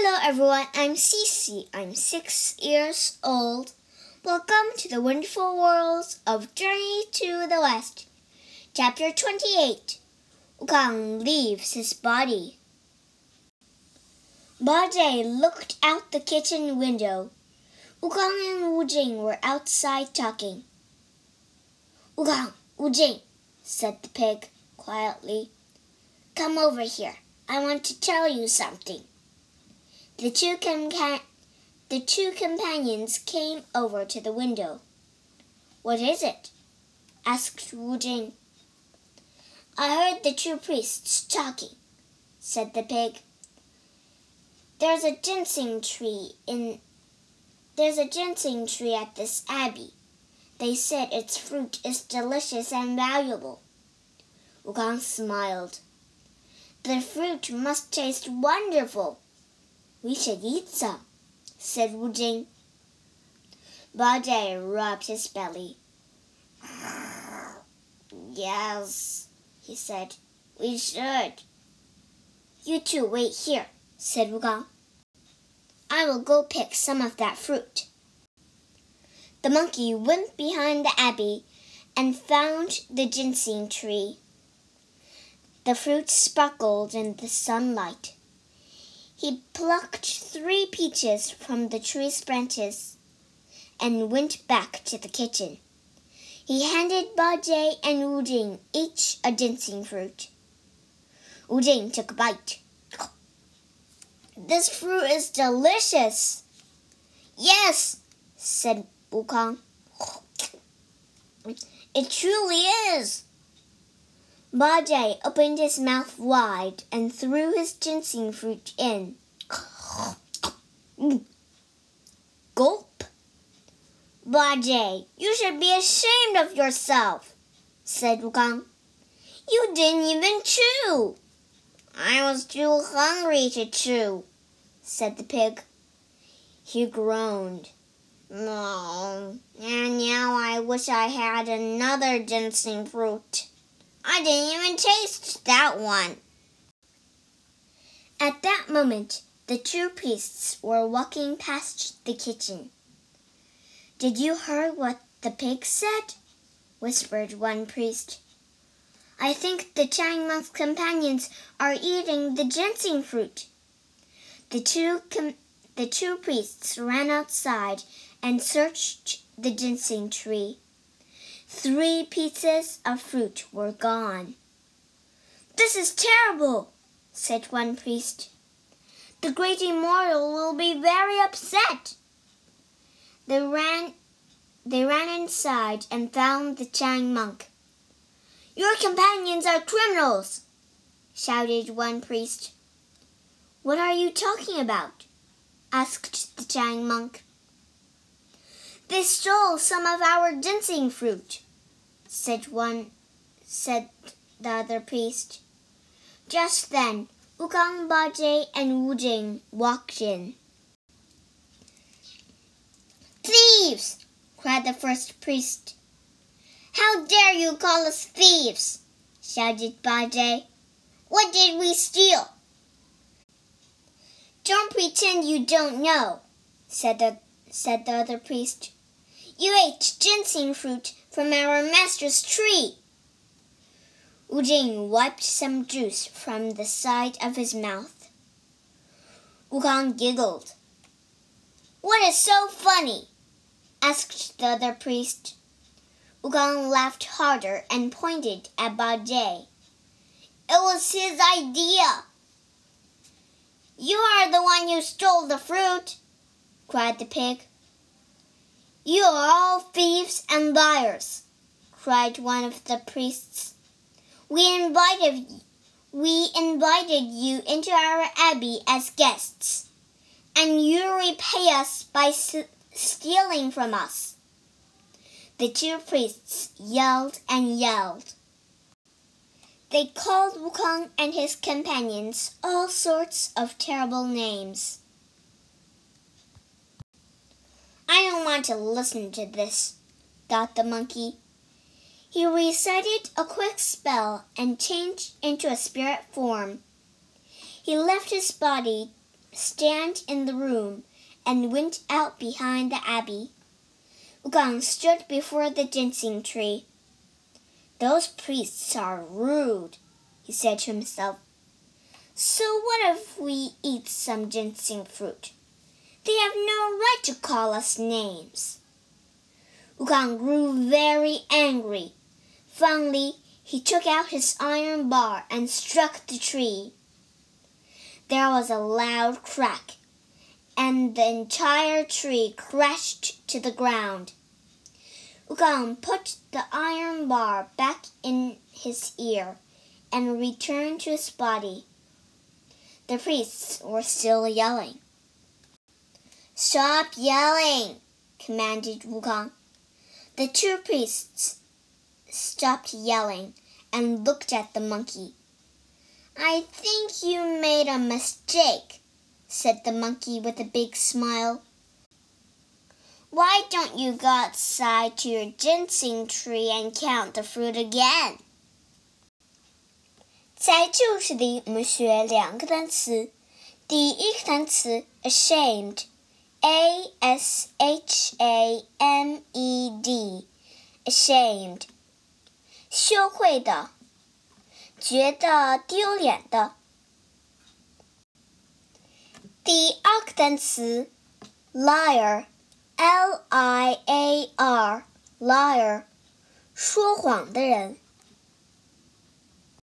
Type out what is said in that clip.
Hello everyone, I'm Cece. I'm six years old. Welcome to the wonderful worlds of Journey to the West. Chapter 28 Wukong leaves his body. Ba Bajie looked out the kitchen window. Wukong and Wu Jing were outside talking. Wukong, Wu Jing, said the pig quietly. Come over here. I want to tell you something. The two, com- the two companions came over to the window. What is it? asked Wu Jing. I heard the two priests talking, said the pig. There's a ginseng tree in there's a ginseng tree at this abbey. They said its fruit is delicious and valuable. Wu Wukong smiled. The fruit must taste wonderful. We should eat some, said Wu Jing. Bajie rubbed his belly. Yes, he said, we should. You two wait here, said Wukong. I will go pick some of that fruit. The monkey went behind the abbey and found the ginseng tree. The fruit sparkled in the sunlight. He plucked three peaches from the tree's branches and went back to the kitchen. He handed Ba Bajie and Wu Jing each a ginseng fruit. Wu Jing took a bite. This fruit is delicious. Yes, said Wukong. It truly is. Bajie opened his mouth wide and threw his ginseng fruit in. Gulp. Bajie, you should be ashamed of yourself, said Wukong. You didn't even chew. I was too hungry to chew, said the pig. He groaned. No, and now I wish I had another ginseng fruit. I didn't even taste that one. At that moment, the two priests were walking past the kitchen. Did you hear what the pig said? whispered one priest. I think the Chang monk's companions are eating the ginseng fruit. The two, the two priests ran outside and searched the ginseng tree. Three pieces of fruit were gone. This is terrible, said one priest. The great immortal will be very upset. They ran, they ran inside and found the Chang monk. Your companions are criminals, shouted one priest. What are you talking about? asked the Chang monk. They stole some of our ginseng fruit, said one, said the other priest. Just then, Wukong Bajie and Wu Jing walked in. Thieves! cried the first priest. How dare you call us thieves? shouted Bajie. What did we steal? Don't pretend you don't know, said the, said the other priest. You ate ginseng fruit from our master's tree. Wu Jing wiped some juice from the side of his mouth. Wukong giggled. What is so funny? asked the other priest. Wukong laughed harder and pointed at Ba Jie. It was his idea. You are the one who stole the fruit, cried the pig. You are all thieves and liars, cried one of the priests. We invited we invited you into our abbey as guests, and you repay us by stealing from us. The two priests yelled and yelled. They called Wukong and his companions all sorts of terrible names. I don't want to listen to this, thought the monkey. He recited a quick spell and changed into a spirit form. He left his body stand in the room and went out behind the abbey. Wukong stood before the ginseng tree. Those priests are rude, he said to himself. So what if we eat some ginseng fruit? They have no right to call us names. Wukong grew very angry. Finally, he took out his iron bar and struck the tree. There was a loud crack, and the entire tree crashed to the ground. Wukong put the iron bar back in his ear and returned to his body. The priests were still yelling. Stop yelling, commanded Wukong. The two priests stopped yelling and looked at the monkey. I think you made a mistake, said the monkey with a big smile. Why don't you go outside to your ginseng tree and count the fruit again? 在故事里，我们学两个单词。第一个单词 ashamed a s h a m e d ashamed，羞愧的，觉得丢脸的。第二个单词 liar，l i a r liar，说谎的人。